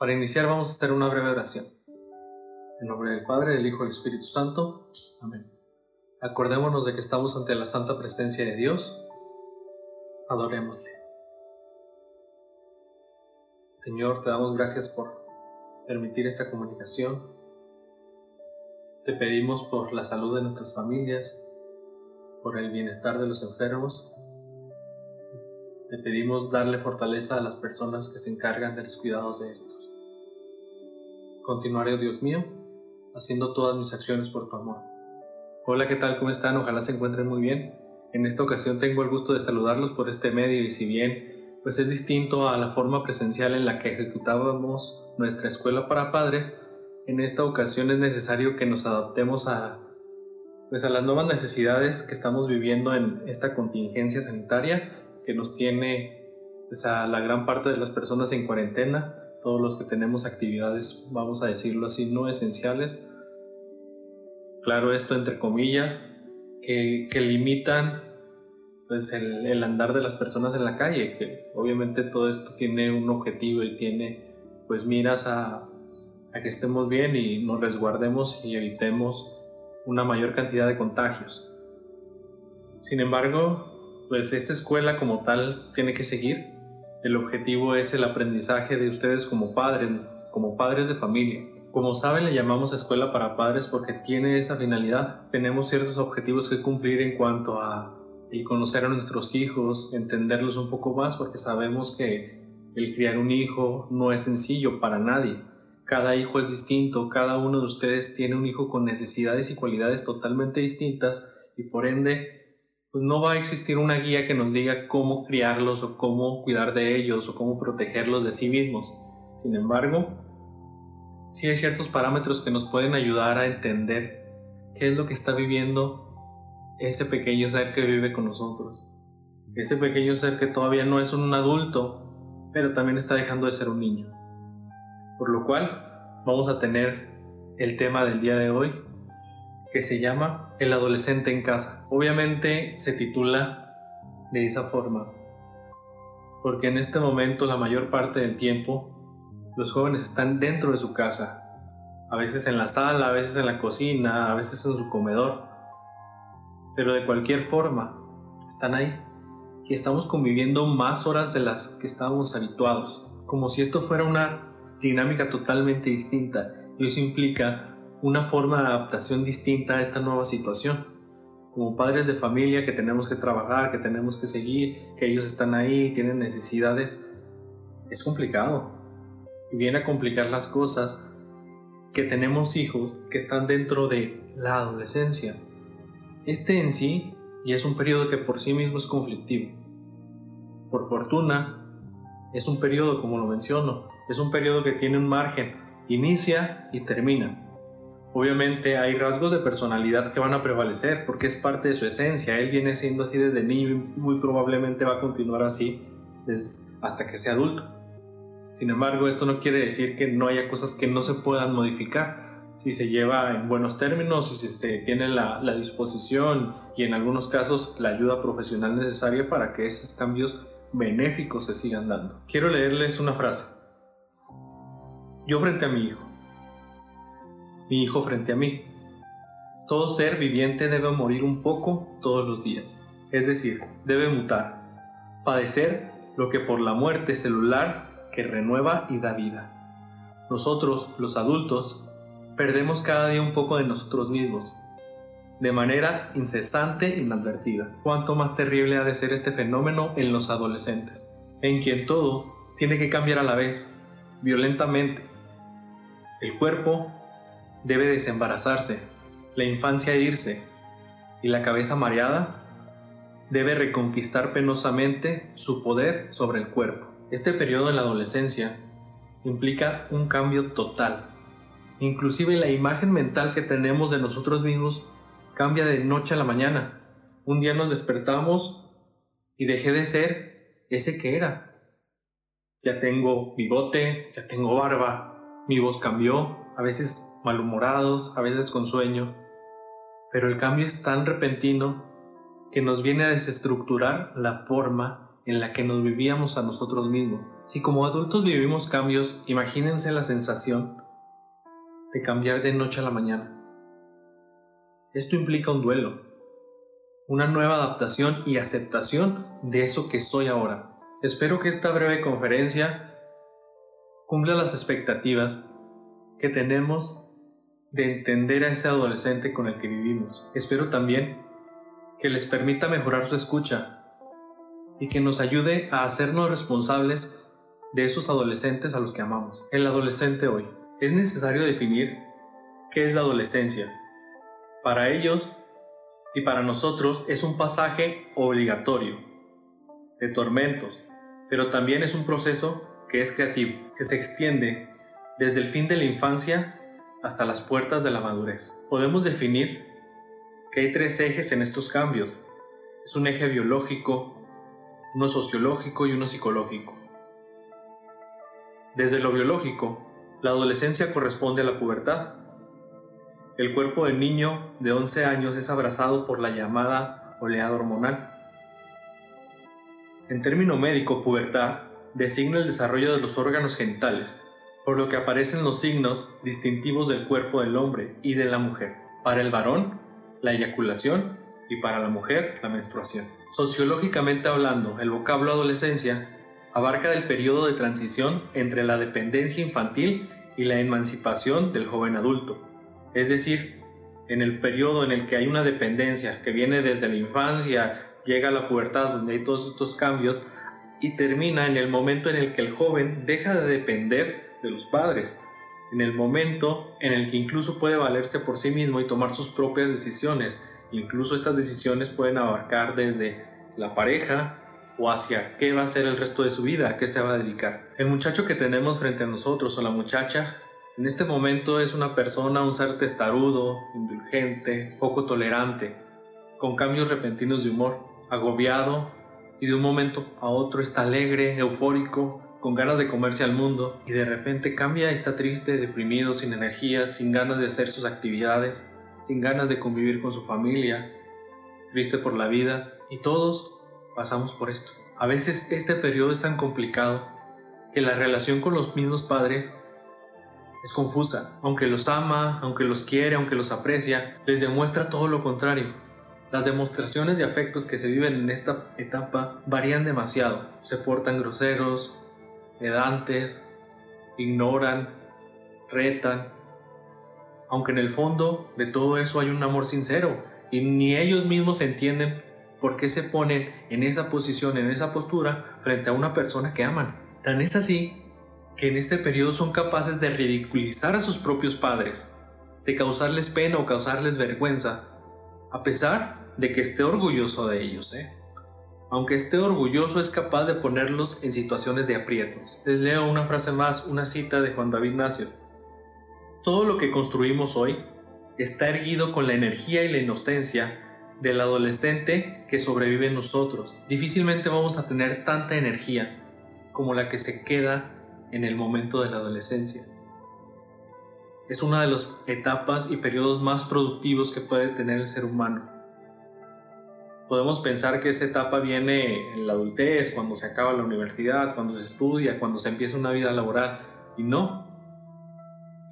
Para iniciar vamos a hacer una breve oración. En nombre del Padre, del Hijo y del Espíritu Santo. Amén. Acordémonos de que estamos ante la santa presencia de Dios. Adorémosle. Señor, te damos gracias por permitir esta comunicación. Te pedimos por la salud de nuestras familias, por el bienestar de los enfermos. Te pedimos darle fortaleza a las personas que se encargan de los cuidados de estos. Continuaré, oh Dios mío, haciendo todas mis acciones por tu amor. Hola, ¿qué tal? ¿Cómo están? Ojalá se encuentren muy bien. En esta ocasión tengo el gusto de saludarlos por este medio y si bien pues es distinto a la forma presencial en la que ejecutábamos nuestra escuela para padres, en esta ocasión es necesario que nos adaptemos a pues a las nuevas necesidades que estamos viviendo en esta contingencia sanitaria que nos tiene pues, a la gran parte de las personas en cuarentena todos los que tenemos actividades, vamos a decirlo así, no esenciales. Claro, esto entre comillas, que, limitan pues, el, andar de las personas en la calle, que obviamente todo esto tiene un objetivo y tiene pues miras a, a que estemos bien y nos resguardemos y evitemos una mayor cantidad de contagios. Sin embargo, pues esta escuela como tal tiene que seguir el objetivo es el aprendizaje de ustedes como padres, como padres de familia. Como saben, le llamamos escuela para padres porque tiene esa finalidad. Tenemos ciertos objetivos que cumplir en cuanto a el conocer a nuestros hijos, entenderlos un poco más, porque sabemos que el criar un hijo no es sencillo para nadie. Cada hijo es distinto, cada uno de ustedes tiene un hijo con necesidades y cualidades totalmente distintas y por ende pues no va a existir una guía que nos diga cómo criarlos o cómo cuidar de ellos o cómo protegerlos de sí mismos. Sin embargo, sí hay ciertos parámetros que nos pueden ayudar a entender qué es lo que está viviendo ese pequeño ser que vive con nosotros. Ese pequeño ser que todavía no es un adulto, pero también está dejando de ser un niño. Por lo cual, vamos a tener el tema del día de hoy, que se llama El adolescente en casa. Obviamente se titula de esa forma, porque en este momento la mayor parte del tiempo los jóvenes están dentro de su casa, a veces en la sala, a veces en la cocina, a veces en su comedor, pero de cualquier forma están ahí y estamos conviviendo más horas de las que estábamos habituados, como si esto fuera una dinámica totalmente distinta y eso implica una forma de adaptación distinta a esta nueva situación. Como padres de familia que tenemos que trabajar, que tenemos que seguir, que ellos están ahí, tienen necesidades, es complicado. Y viene a complicar las cosas que tenemos hijos que están dentro de la adolescencia. Este en sí y es un periodo que por sí mismo es conflictivo. Por fortuna, es un periodo, como lo menciono, es un periodo que tiene un margen, inicia y termina. Obviamente hay rasgos de personalidad que van a prevalecer porque es parte de su esencia. Él viene siendo así desde niño y muy probablemente va a continuar así hasta que sea adulto. Sin embargo, esto no quiere decir que no haya cosas que no se puedan modificar. Si se lleva en buenos términos, si se tiene la, la disposición y en algunos casos la ayuda profesional necesaria para que esos cambios benéficos se sigan dando. Quiero leerles una frase. Yo frente a mi hijo mi hijo frente a mí. Todo ser viviente debe morir un poco todos los días, es decir, debe mutar, padecer lo que por la muerte celular que renueva y da vida. Nosotros, los adultos, perdemos cada día un poco de nosotros mismos, de manera incesante e inadvertida. Cuánto más terrible ha de ser este fenómeno en los adolescentes, en quien todo tiene que cambiar a la vez, violentamente. El cuerpo debe desembarazarse, la infancia irse y la cabeza mareada debe reconquistar penosamente su poder sobre el cuerpo. Este periodo en la adolescencia implica un cambio total. Inclusive la imagen mental que tenemos de nosotros mismos cambia de noche a la mañana. Un día nos despertamos y dejé de ser ese que era. Ya tengo bigote, ya tengo barba, mi voz cambió, a veces malhumorados, a veces con sueño, pero el cambio es tan repentino que nos viene a desestructurar la forma en la que nos vivíamos a nosotros mismos. Si como adultos vivimos cambios, imagínense la sensación de cambiar de noche a la mañana. Esto implica un duelo, una nueva adaptación y aceptación de eso que soy ahora. Espero que esta breve conferencia cumpla las expectativas que tenemos de entender a ese adolescente con el que vivimos. Espero también que les permita mejorar su escucha y que nos ayude a hacernos responsables de esos adolescentes a los que amamos. El adolescente hoy. Es necesario definir qué es la adolescencia. Para ellos y para nosotros es un pasaje obligatorio de tormentos, pero también es un proceso que es creativo, que se extiende desde el fin de la infancia hasta las puertas de la madurez. Podemos definir que hay tres ejes en estos cambios. Es un eje biológico, uno sociológico y uno psicológico. Desde lo biológico, la adolescencia corresponde a la pubertad. El cuerpo del niño de 11 años es abrazado por la llamada oleada hormonal. En término médico, pubertad designa el desarrollo de los órganos genitales, por lo que aparecen los signos distintivos del cuerpo del hombre y de la mujer. Para el varón, la eyaculación y para la mujer, la menstruación. Sociológicamente hablando, el vocablo adolescencia abarca el periodo de transición entre la dependencia infantil y la emancipación del joven adulto. Es decir, en el periodo en el que hay una dependencia que viene desde la infancia, llega a la pubertad donde hay todos estos cambios y termina en el momento en el que el joven deja de depender de los padres, en el momento en el que incluso puede valerse por sí mismo y tomar sus propias decisiones. Incluso estas decisiones pueden abarcar desde la pareja, o hacia qué va a ser el resto de su vida, a qué se va a dedicar. El muchacho que tenemos frente a nosotros o la muchacha en este momento es una persona, un ser testarudo, indulgente, poco tolerante, con cambios repentinos de humor, agobiado y de un momento a otro está alegre, eufórico, con ganas de comerse al mundo y de repente cambia, está triste, deprimido, sin energía, sin ganas de hacer sus actividades, sin ganas de convivir con su familia, triste por la vida y todos pasamos por esto. A veces este periodo es tan complicado que la relación con los mismos padres es confusa. Aunque los ama, aunque los quiere, aunque los aprecia, les demuestra todo lo contrario. Las demostraciones de afectos que se viven en esta etapa varían demasiado. Se portan groseros, pedantes, ignoran, retan. Aunque en el fondo de todo eso hay un amor sincero y ni ellos mismos entienden por qué se ponen en esa posición, en esa postura, frente a una persona que aman. Tan es así que en este periodo son capaces de ridiculizar a sus propios padres, de causarles pena o causarles vergüenza, a pesar de que esté orgulloso de ellos. ¿eh? Aunque esté orgulloso es capaz de ponerlos en situaciones de aprietos. Les leo una frase más, una cita de Juan David Nacio. Todo lo que construimos hoy está erguido con la energía y la inocencia del adolescente que sobrevive en nosotros. Difícilmente vamos a tener tanta energía como la que se queda en el momento de la adolescencia. Es una de las etapas y periodos más productivos que puede tener el ser humano. Podemos pensar que esa etapa viene en la adultez, cuando se acaba la universidad, cuando se estudia, cuando se empieza una vida laboral. Y no.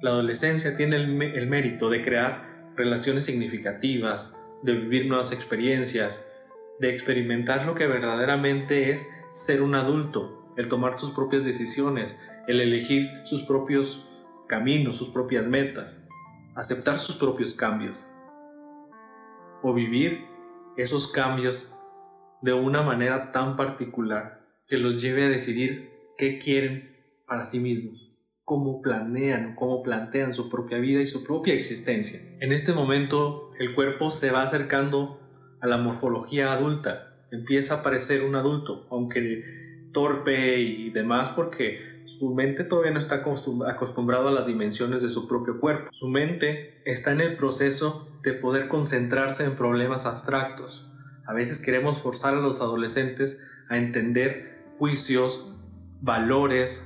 La adolescencia tiene el, mérito de crear relaciones significativas, de vivir nuevas experiencias, de experimentar lo que verdaderamente es ser un adulto, el tomar sus propias decisiones, el elegir sus propios caminos, sus propias metas, aceptar sus propios cambios o vivir esos cambios de una manera tan particular que los lleve a decidir qué quieren para sí mismos cómo planean, cómo plantean su propia vida y su propia existencia. En este momento el cuerpo se va acercando a la morfología adulta, empieza a parecer un adulto, aunque torpe y demás porque su mente todavía no está acostumbrado a las dimensiones de su propio cuerpo. Su mente está en el proceso de poder concentrarse en problemas abstractos. A veces queremos forzar a los adolescentes a entender juicios, valores,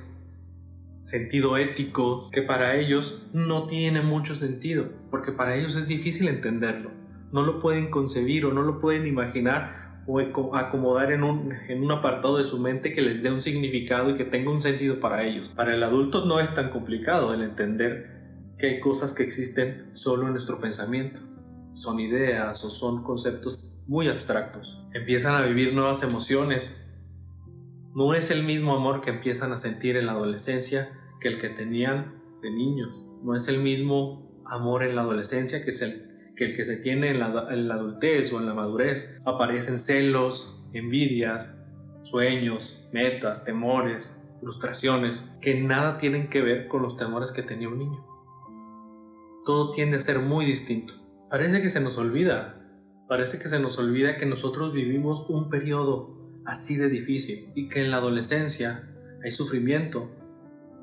sentido ético que para ellos no tiene mucho sentido, porque para ellos es difícil entenderlo. No lo pueden concebir o no lo pueden imaginar o acomodar en un, apartado de su mente que les dé un significado y que tenga un sentido para ellos. Para el adulto no es tan complicado el entender que hay cosas que existen solo en nuestro pensamiento. Son ideas o son conceptos muy abstractos. Empiezan a vivir nuevas emociones. No es el mismo amor que empiezan a sentir en la adolescencia que el que tenían de niños. No es el mismo amor en la adolescencia que es el que, el que se tiene en la, adultez o en la madurez. Aparecen celos, envidias, sueños, metas, temores, frustraciones, que nada tienen que ver con los temores que tenía un niño. Todo tiende a ser muy distinto. Parece que se nos olvida, parece que se nos olvida que nosotros vivimos un periodo así de difícil y que en la adolescencia hay sufrimiento,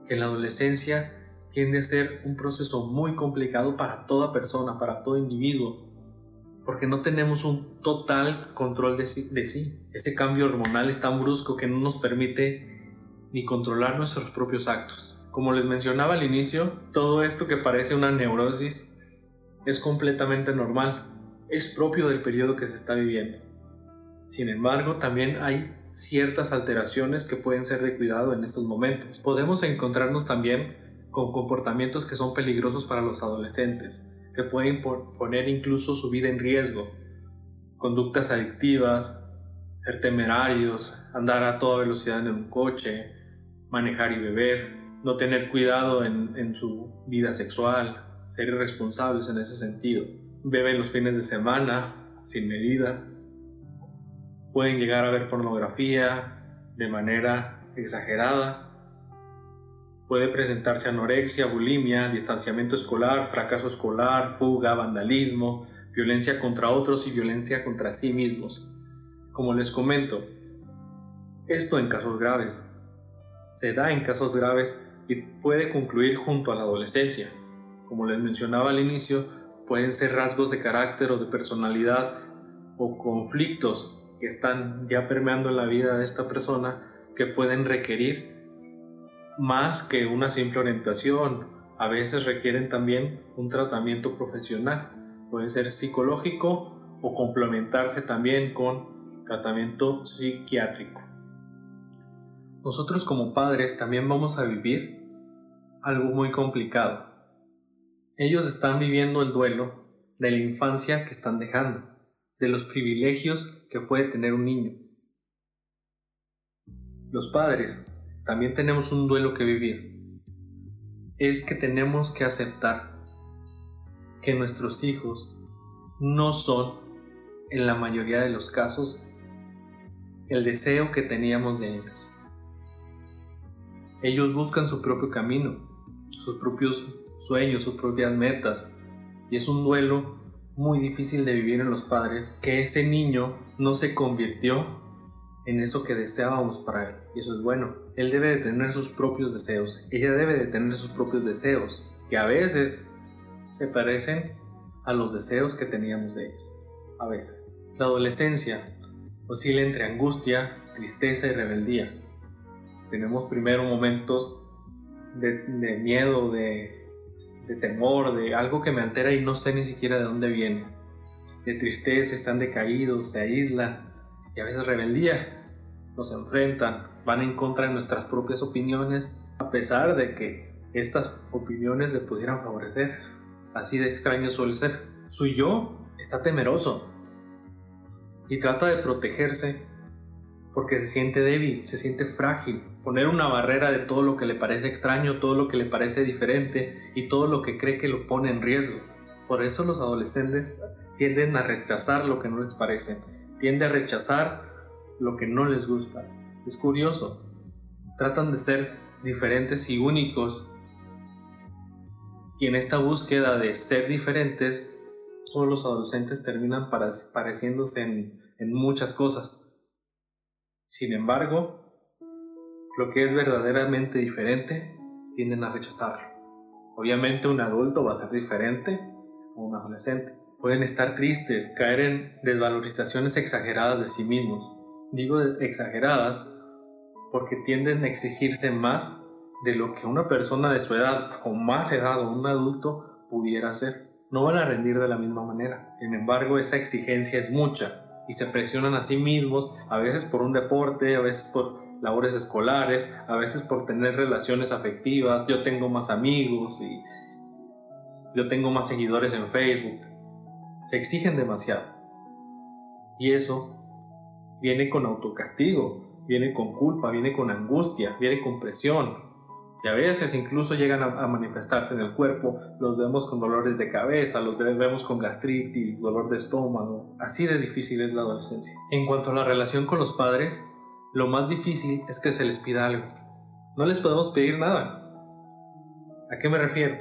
que en la adolescencia tiende a ser un proceso muy complicado para toda persona, para todo individuo, porque no tenemos un total control de sí, de Ese cambio hormonal es tan brusco que no nos permite ni controlar nuestros propios actos. Como les mencionaba al inicio, todo esto que parece una neurosis es completamente normal, es propio del periodo que se está viviendo. Sin embargo, también hay ciertas alteraciones que pueden ser de cuidado en estos momentos. Podemos encontrarnos también con comportamientos que son peligrosos para los adolescentes, que pueden poner incluso su vida en riesgo. Conductas adictivas, ser temerarios, andar a toda velocidad en un coche, manejar y beber, no tener cuidado en, su vida sexual, ser irresponsables en ese sentido. Beben los fines de semana, sin medida. Pueden llegar a ver pornografía de manera exagerada Puede presentarse anorexia, bulimia, distanciamiento escolar, fracaso escolar, fuga, vandalismo, violencia contra otros y violencia contra sí mismos. Como les comento, esto en casos graves. Se da en casos graves y puede concluir junto a la adolescencia. Como les mencionaba al inicio, pueden ser rasgos de carácter o de personalidad o conflictos que están ya permeando la vida de esta persona que pueden requerir más que una simple orientación. A veces requieren también un tratamiento profesional. Puede ser psicológico o complementarse también con tratamiento psiquiátrico. Nosotros como padres también vamos a vivir algo muy complicado. Ellos están viviendo el duelo de la infancia que están dejando, de los privilegios que puede tener un niño. Los padres también tenemos un duelo que vivir. Es que tenemos que aceptar que nuestros hijos no son, en la mayoría de los casos, el deseo que teníamos de ellos. Ellos buscan su propio camino, sus propios sueños, sus propias metas, y es un duelo muy difícil de vivir en los padres que ese niño no se convirtió en eso que deseábamos para él. Y eso es bueno. Él debe de tener sus propios deseos. Ella debe de tener sus propios deseos, que a veces se parecen a los deseos que teníamos de ellos. A veces. La adolescencia oscila entre angustia, tristeza y rebeldía. Tenemos primero momentos de, miedo, de, temor, de algo que me altera y no sé ni siquiera de dónde viene. De tristeza, están decaídos, se aíslan, y a veces rebeldía. Nos enfrentan, van en contra de nuestras propias opiniones, a pesar de que estas opiniones le pudieran favorecer. Así de extraño suele ser. Su yo está temeroso y trata de protegerse porque se siente débil, se siente frágil. Poner una barrera de todo lo que le parece extraño, todo lo que le parece diferente y todo lo que cree que lo pone en riesgo. Por eso los adolescentes tienden a rechazar lo que no les parece tiende a rechazar lo que no les gusta. Es curioso, tratan de ser diferentes y únicos y en esta búsqueda de ser diferentes, todos los adolescentes terminan pareciéndose en, muchas cosas. Sin embargo, lo que es verdaderamente diferente tienden a rechazarlo. Obviamente un adulto va a ser diferente a un adolescente pueden estar tristes, caer en desvalorizaciones exageradas de sí mismos. Digo exageradas porque tienden a exigirse más de lo que una persona de su edad o más edad o un adulto pudiera hacer. No van a rendir de la misma manera. Sin embargo, esa exigencia es mucha y se presionan a sí mismos, a veces por un deporte, a veces por labores escolares, a veces por tener relaciones afectivas, yo tengo más amigos y yo tengo más seguidores en Facebook. Se exigen demasiado. Y eso viene con autocastigo, viene con culpa, viene con angustia, viene con presión, y a veces incluso llegan a, manifestarse en el cuerpo, los vemos con dolores de cabeza, los vemos con gastritis, dolor de estómago. Así de difícil es la adolescencia. En cuanto a la relación con los padres, lo más difícil es que se les pida algo. No les podemos pedir nada. ¿A qué me refiero?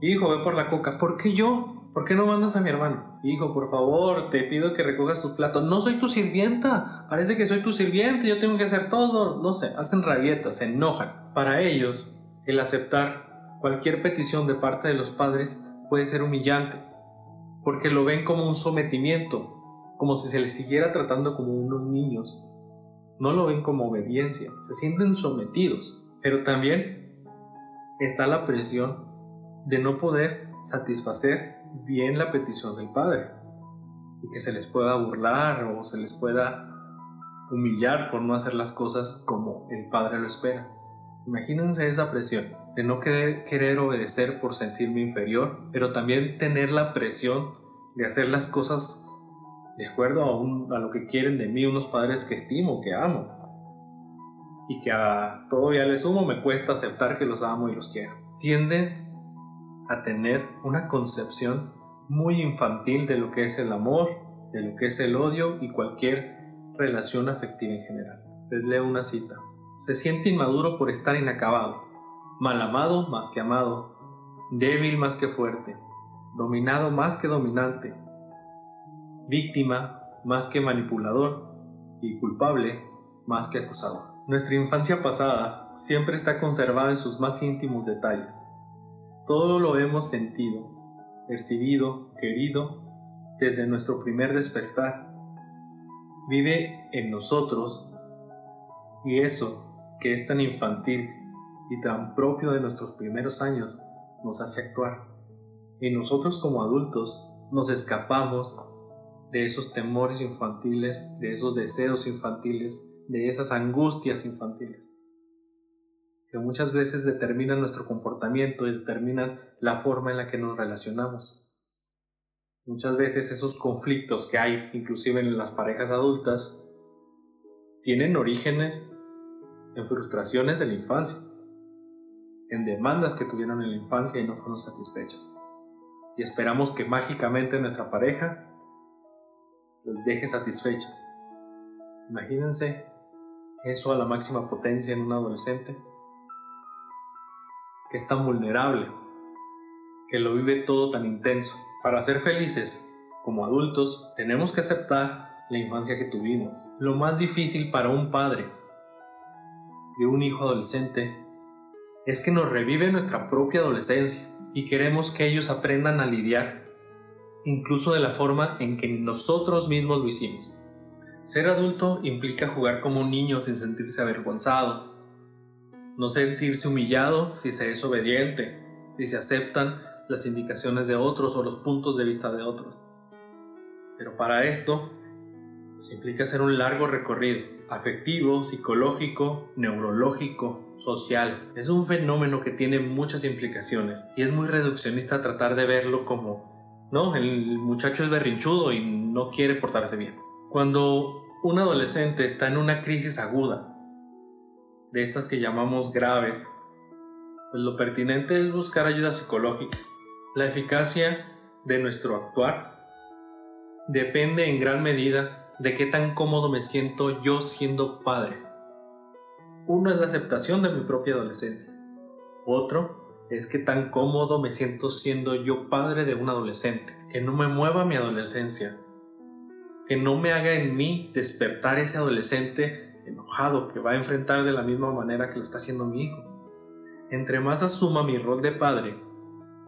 Hijo, ve por la coca. ¿Por qué yo? ¿Por qué no mandas a mi hermano? Hijo, por favor, te pido que recojas tus platos. No soy tu sirvienta. Parece que soy tu sirviente. Yo tengo que hacer todo. No sé, hacen rabietas, se enojan. Para ellos, el aceptar cualquier petición de parte de los padres puede ser humillante, porque lo ven como un sometimiento, como si se les siguiera tratando como unos niños. No lo ven como obediencia, se sienten sometidos. Pero también está la presión de no poder satisfacer bien la petición del Padre y que se les pueda burlar o se les pueda humillar por no hacer las cosas como el Padre lo espera. Imagínense esa presión de no querer, obedecer por sentirme inferior, pero también tener la presión de hacer las cosas de acuerdo a, a lo que quieren de mí unos padres que estimo, que amo. Y que a todavía le sumo me cuesta aceptar que los amo y los quiero. Tienden a tener una concepción muy infantil de lo que es el amor, de lo que es el odio y cualquier relación afectiva en general. Les leo una cita. Se siente inmaduro por estar inacabado, mal amado más que amado, débil más que fuerte, dominado más que dominante, víctima más que manipulador y culpable más que acusador. Nuestra infancia pasada siempre está conservada en sus más íntimos detalles todo lo hemos sentido, percibido, querido desde nuestro primer despertar. Vive en nosotros y eso que es tan infantil y tan propio de nuestros primeros años nos hace actuar. Y nosotros como adultos nos escapamos de esos temores infantiles, de esos deseos infantiles, de esas angustias infantiles que muchas veces determinan nuestro comportamiento y determinan la forma en la que nos relacionamos. Muchas veces esos conflictos que hay, inclusive en las parejas adultas, tienen orígenes en frustraciones de la infancia, en demandas que tuvieron en la infancia y no fueron satisfechas. Y esperamos que mágicamente nuestra pareja los deje satisfechos. Imagínense eso a la máxima potencia en un adolescente que es tan vulnerable, que lo vive todo tan intenso. Para ser felices como adultos tenemos que aceptar la infancia que tuvimos. Lo más difícil para un padre de un hijo adolescente es que nos revive nuestra propia adolescencia y queremos que ellos aprendan a lidiar incluso de la forma en que nosotros mismos lo hicimos. Ser adulto implica jugar como un niño sin sentirse avergonzado, no sentirse humillado si se es obediente, si se aceptan las indicaciones de otros o los puntos de vista de otros. Pero para esto se implica hacer un largo recorrido afectivo, psicológico, neurológico, social. Es un fenómeno que tiene muchas implicaciones y es muy reduccionista tratar de verlo como, no, el muchacho es berrinchudo y no quiere portarse bien. Cuando un adolescente está en una crisis aguda, de estas que llamamos graves, pues lo pertinente es buscar ayuda psicológica. La eficacia de nuestro actuar depende en gran medida de qué tan cómodo me siento yo siendo padre. Uno es la aceptación de mi propia adolescencia. Otro es qué tan cómodo me siento siendo yo padre de un adolescente. Que no me mueva mi adolescencia. Que no me haga en mí despertar ese adolescente enojado que va a enfrentar de la misma manera que lo está haciendo mi hijo. Entre más asuma mi rol de padre,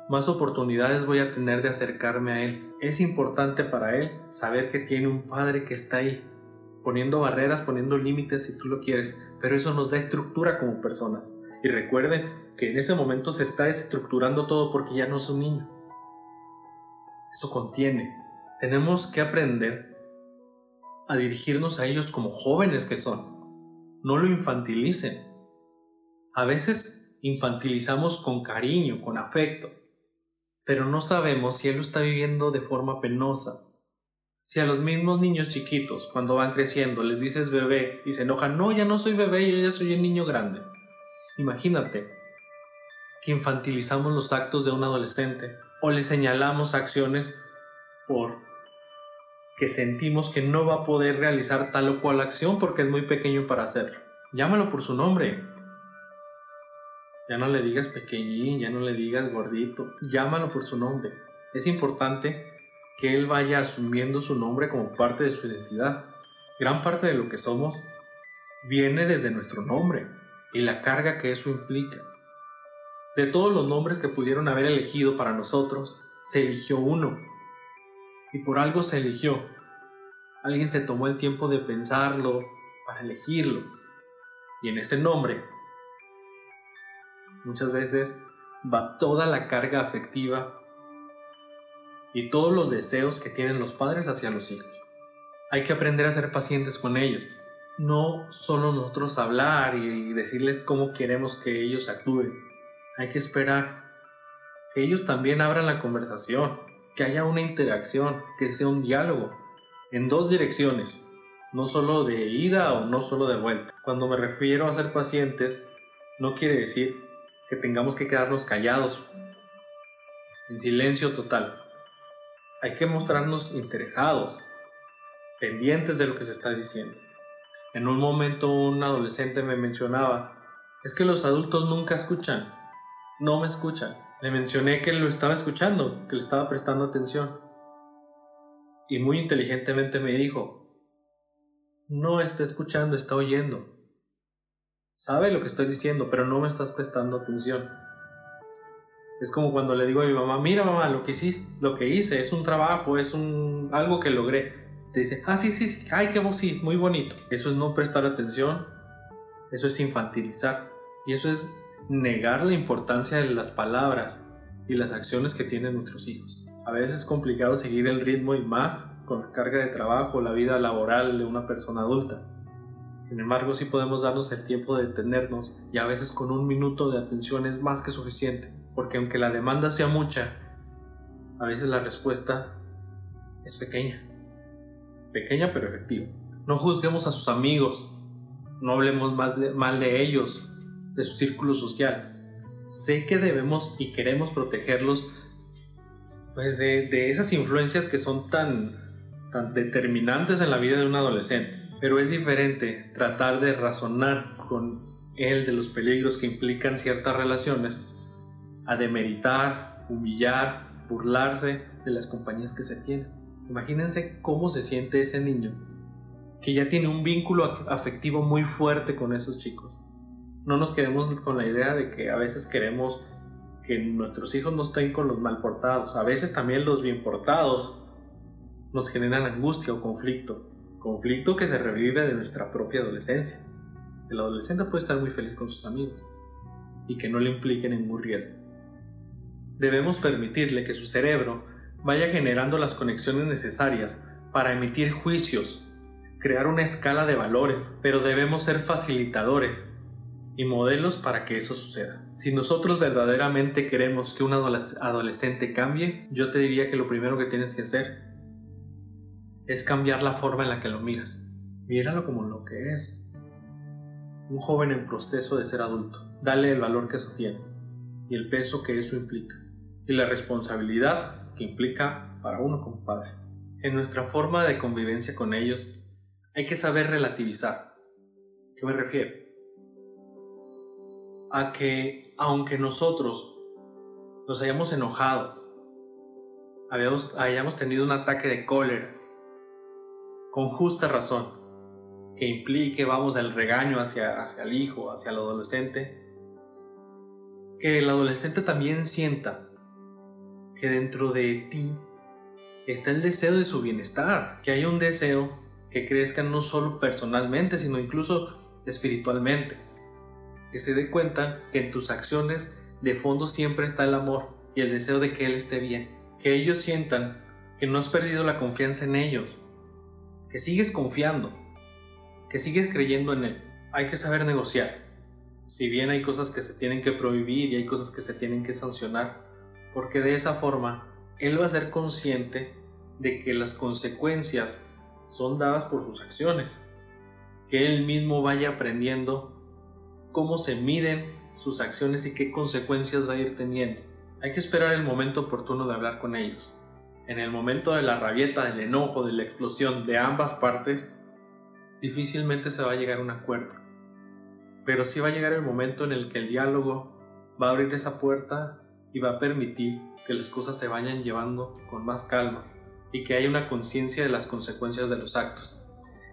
más oportunidades voy a tener de acercarme a él. Es importante para él saber que tiene un padre que está ahí, poniendo barreras, poniendo límites si tú lo quieres, pero eso nos da estructura como personas. Y recuerden que en ese momento se está desestructurando todo porque ya no es un niño. Eso contiene. Tenemos que aprender a dirigirnos a ellos como jóvenes que son. No lo infantilicen. A veces infantilizamos con cariño, con afecto, pero no sabemos si él lo está viviendo de forma penosa. Si a los mismos niños chiquitos, cuando van creciendo, les dices bebé y se enojan, no, ya no soy bebé, yo ya soy un niño grande. Imagínate que infantilizamos los actos de un adolescente o le señalamos acciones por que sentimos que no va a poder realizar tal o cual acción porque es muy pequeño para hacerlo. Llámalo por su nombre. Ya no le digas pequeñín, ya no le digas gordito, llámalo por su nombre. Es importante que él vaya asumiendo su nombre como parte de su identidad. Gran parte de lo que somos viene desde nuestro nombre y la carga que eso implica. De todos los nombres que pudieron haber elegido para nosotros, se eligió uno, y por algo se eligió. Alguien se tomó el tiempo de pensarlo para elegirlo. Y en ese nombre, muchas veces va toda la carga afectiva y todos los deseos que tienen los padres hacia los hijos. Hay que aprender a ser pacientes con ellos. No solo nosotros hablar y decirles cómo queremos que ellos actúen. Hay que esperar que ellos también abran la conversación, que haya una interacción, que sea un diálogo en dos direcciones, no solo de ida o no solo de vuelta. Cuando me refiero a ser pacientes, no quiere decir que tengamos que quedarnos callados, en silencio total. Hay que mostrarnos interesados, pendientes de lo que se está diciendo. En un momento un adolescente me mencionaba, es que los adultos nunca escuchan, no me escuchan. Le mencioné que lo estaba escuchando, que le estaba prestando atención. Y muy inteligentemente me dijo, no está escuchando, está oyendo. Sabe lo que estoy diciendo, pero no me estás prestando atención. Es como cuando le digo a mi mamá, mira mamá, lo que hiciste, lo que hice es un trabajo, es un algo que logré. Te dice, ah, sí, sí, sí, ay, qué sí, muy bonito. Eso es no prestar atención, eso es infantilizar. Y eso es negar la importancia de las palabras y las acciones que tienen nuestros hijos. A veces es complicado seguir el ritmo y más con la carga de trabajo, la vida laboral de una persona adulta. Sin embargo, sí podemos darnos el tiempo de detenernos y a veces con un minuto de atención es más que suficiente, porque aunque la demanda sea mucha, a veces la respuesta es pequeña. Pequeña pero efectiva. No juzguemos a sus amigos, no hablemos más mal de ellos, de su círculo social. Sé que debemos y queremos protegerlos pues de, esas influencias que son tan, tan determinantes en la vida de un adolescente. Pero es diferente tratar de razonar con él de los peligros que implican ciertas relaciones a demeritar, humillar, burlarse de las compañías que se tienen. Imagínense cómo se siente ese niño que ya tiene un vínculo afectivo muy fuerte con esos chicos no nos quedemos con la idea de que a veces queremos que nuestros hijos no estén con los mal portados. A veces también los bien portados nos generan angustia o conflicto. Conflicto que se revive de nuestra propia adolescencia. El adolescente puede estar muy feliz con sus amigos y que no le implique ningún riesgo. Debemos permitirle que su cerebro vaya generando las conexiones necesarias para emitir juicios, crear una escala de valores, pero debemos ser facilitadores y modelos para que eso suceda. Si nosotros verdaderamente queremos que un adolescente cambie, yo te diría que lo primero que tienes que hacer es cambiar la forma en la que lo miras. Míralo como lo que es. Un joven en proceso de ser adulto. Dale el valor que eso tiene y el peso que eso implica y la responsabilidad que implica para uno como padre. En nuestra forma de convivencia con ellos hay que saber relativizar. ¿Qué me refiero? A que aunque nosotros nos hayamos enojado, hayamos tenido un ataque de cólera, con justa razón, que implique, vamos, el regaño hacia, hacia el hijo, hacia el adolescente, que el adolescente también sienta que dentro de ti está el deseo de su bienestar, que hay un deseo que crezca no solo personalmente, sino incluso espiritualmente que se dé cuenta que en tus acciones de fondo siempre está el amor y el deseo de que Él esté bien. Que ellos sientan que no has perdido la confianza en ellos, que sigues confiando, que sigues creyendo en él. Hay que saber negociar. Si bien hay cosas que se tienen que prohibir y hay cosas que se tienen que sancionar, porque de esa forma él va a ser consciente de que las consecuencias son dadas por sus acciones, que él mismo vaya aprendiendo cómo se miden sus acciones y qué consecuencias va a ir teniendo. Hay que esperar el momento oportuno de hablar con ellos. En el momento de la rabieta, del enojo, de la explosión de ambas partes, difícilmente se va a llegar a un acuerdo. Pero sí va a llegar el momento en el que el diálogo va a abrir esa puerta y va a permitir que las cosas se vayan llevando con más calma y que haya una conciencia de las consecuencias de los actos.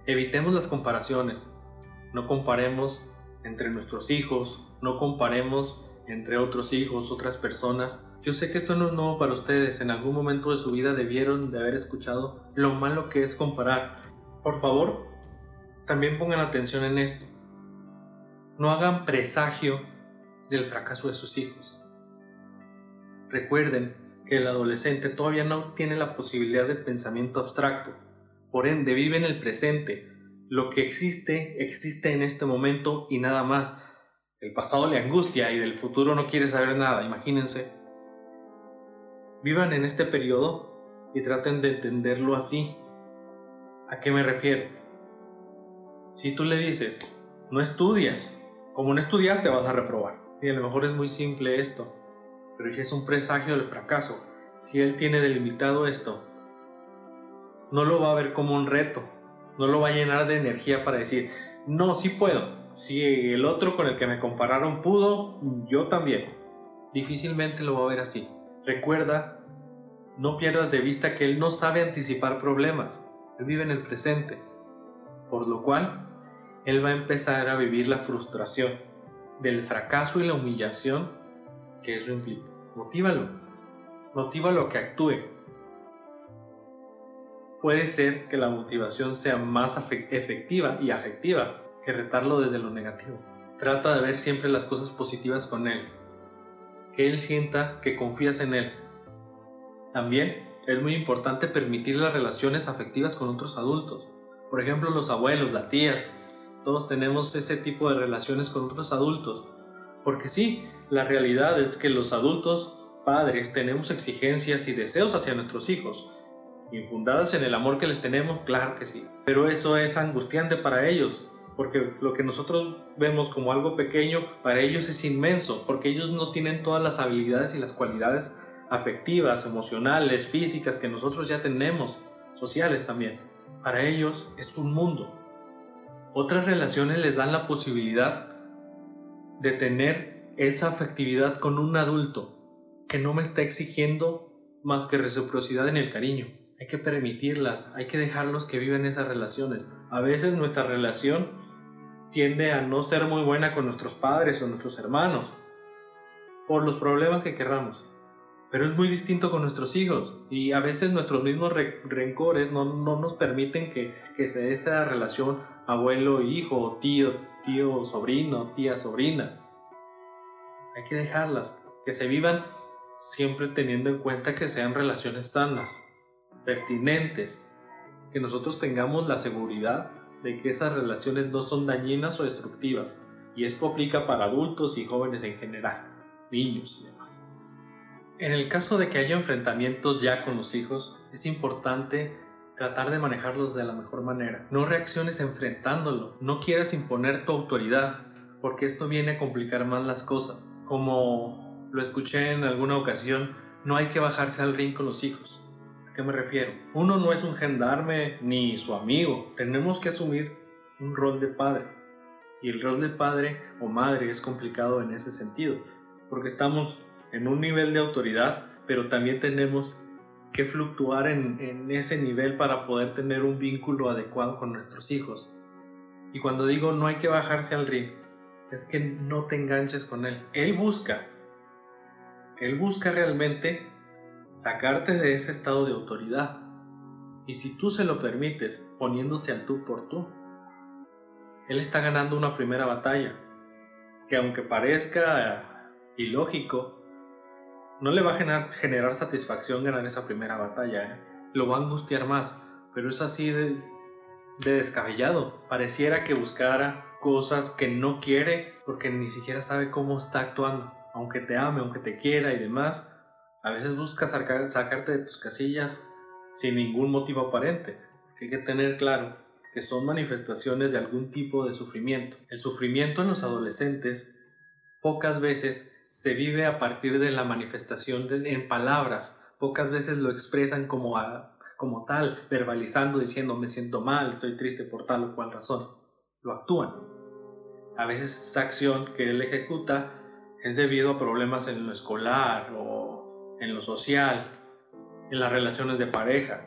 Evitemos las comparaciones. No comparemos entre nuestros hijos, no comparemos entre otros hijos, otras personas. Yo sé que esto no es nuevo para ustedes, en algún momento de su vida debieron de haber escuchado lo malo que es comparar. Por favor, también pongan atención en esto. No hagan presagio del fracaso de sus hijos. Recuerden que el adolescente todavía no tiene la posibilidad de pensamiento abstracto, por ende vive en el presente. Lo que existe, existe en este momento y nada más. El pasado le angustia y del futuro no quiere saber nada, imagínense. Vivan en este periodo y traten de entenderlo así. ¿A qué me refiero? Si tú le dices, no estudias, como no estudiaste vas a reprobar. Sí, a lo mejor es muy simple esto, pero es un presagio del fracaso. Si él tiene delimitado esto, no lo va a ver como un reto, no lo va a llenar de energía para decir, no, sí puedo. Si el otro con el que me compararon pudo, yo también. Difícilmente lo va a ver así. Recuerda, no pierdas de vista que él no sabe anticipar problemas, él vive en el presente, por lo cual él va a empezar a vivir la frustración del fracaso y la humillación que eso implica. Motívalo. Motívalo a que actúe. Puede ser que la motivación sea más efectiva y afectiva que retarlo desde lo negativo. Trata de ver siempre las cosas positivas con él. Que él sienta que confías en él. También es muy importante permitir las relaciones afectivas con otros adultos. Por ejemplo, los abuelos, las tías. Todos tenemos ese tipo de relaciones con otros adultos. Porque sí, la realidad es que los adultos, padres, tenemos exigencias y deseos hacia nuestros hijos. Infundadas en el amor que les tenemos, claro que sí. Pero eso es angustiante para ellos, porque lo que nosotros vemos como algo pequeño, para ellos es inmenso, porque ellos no tienen todas las habilidades y las cualidades afectivas, emocionales, físicas que nosotros ya tenemos, sociales también. Para ellos es un mundo. Otras relaciones les dan la posibilidad de tener esa afectividad con un adulto que no me está exigiendo más que reciprocidad en el cariño. Hay que permitirlas, hay que dejarlos que viven esas relaciones. A veces nuestra relación tiende a no ser muy buena con nuestros padres o nuestros hermanos, por los problemas que querramos. Pero es muy distinto con nuestros hijos y a veces nuestros mismos rencores no, no, nos permiten que, que se dé esa relación abuelo-hijo, tío, tío-sobrino, tía-sobrina hay que dejarlas, que se vivan siempre teniendo en cuenta que sean relaciones sanas, pertinentes, que nosotros tengamos la seguridad de que esas relaciones no son dañinas o destructivas. Y esto aplica para adultos y jóvenes en general, niños y demás. En el caso de que haya enfrentamientos ya con los hijos, es importante tratar de manejarlos de la mejor manera. No reacciones enfrentándolo, no quieras imponer tu autoridad, porque esto viene a complicar más las cosas. Como lo escuché en alguna ocasión, no hay que bajarse al ring con los hijos. ¿A qué me refiero? Uno no es un gendarme ni su amigo. Tenemos que asumir un rol de padre. Y el rol de padre o madre es complicado en ese sentido, porque estamos en un nivel de autoridad, pero también tenemos que fluctuar en, ese nivel para poder tener un vínculo adecuado con nuestros hijos. Y cuando digo no hay que bajarse al ring, es que no te enganches con él. Él busca, él busca realmente sacarte de ese estado de autoridad. Y si tú se lo permites, poniéndose al tú por tú, él está ganando una primera batalla, que aunque parezca ilógico, no le va a generar, satisfacción ganar esa primera batalla, ¿eh? lo va a angustiar más, pero es así de, de descabellado. Pareciera que buscara cosas que no quiere porque ni siquiera sabe cómo está actuando. Aunque te ame, aunque te quiera y demás, a veces busca sacarte de tus casillas sin ningún motivo aparente. Hay que tener claro que son manifestaciones de algún tipo de sufrimiento. El sufrimiento en los adolescentes pocas veces se vive a partir de la manifestación en palabras, pocas veces lo expresan como, como tal, verbalizando, diciendo me siento mal, estoy triste por tal o cual razón. Lo actúan. A veces esa acción que él ejecuta es debido a problemas en lo escolar o en lo social, en las relaciones de pareja,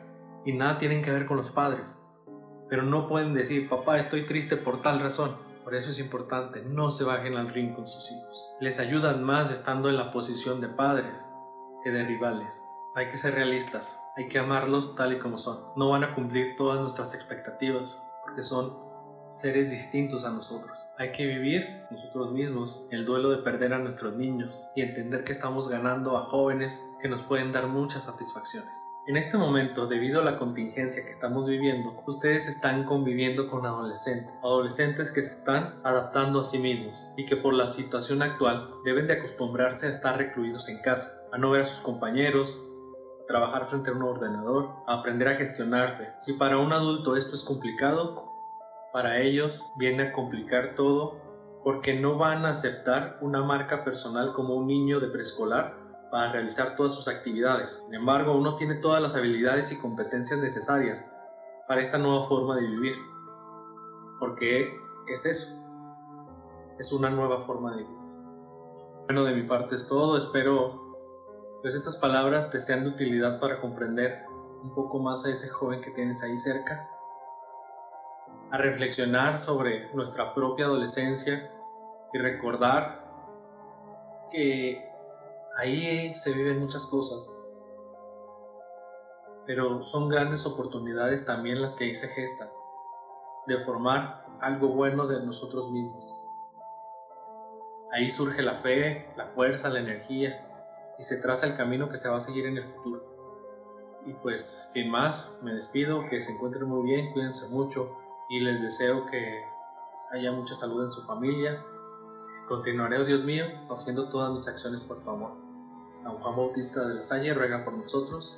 y nada tienen que ver con los padres pero no pueden decir, papá, estoy triste por tal razón. Por eso es importante, no se bajen al ring con sus hijos. Les ayudan más estando en la posición de padres que de rivales. Hay que ser realistas, hay que amarlos tal y como son. No van a cumplir todas nuestras expectativas porque son seres distintos a nosotros. Hay que vivir nosotros mismos el duelo de perder a nuestros niños y entender que estamos ganando a jóvenes que nos pueden dar muchas satisfacciones. En este momento, debido a la contingencia que estamos viviendo, ustedes están conviviendo con adolescentes, adolescentes que se están adaptando a sí mismos y que por la situación actual deben de acostumbrarse a estar recluidos en casa, a no ver a sus compañeros, a trabajar frente a un ordenador, a aprender a gestionarse. Si para un adulto esto es complicado, para ellos viene a complicar todo porque no van a aceptar una marca personal como un niño de preescolar para realizar todas sus actividades. Sin embargo, uno tiene todas las habilidades y competencias necesarias para esta nueva forma de vivir. Porque es eso. Es una nueva forma de vivir. Bueno, de mi parte es todo. Espero pues estas palabras te sean de utilidad para comprender un poco más a ese joven que tienes ahí cerca. A reflexionar sobre nuestra propia adolescencia y recordar que ahí se viven muchas cosas, pero son grandes oportunidades también las que ahí se gestan, de formar algo bueno de nosotros mismos. Ahí surge la fe, la fuerza, la energía y se traza el camino que se va a seguir en el futuro. Y pues sin más, me despido, que se encuentren muy bien, cuídense mucho y les deseo que haya mucha salud en su familia. Continuaré, oh Dios mío, haciendo todas mis acciones por tu amor. San Juan Bautista de la Salle ruega por nosotros,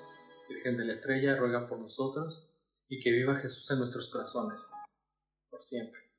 Virgen de la Estrella ruega por nosotros, y que viva Jesús en nuestros corazones, por siempre.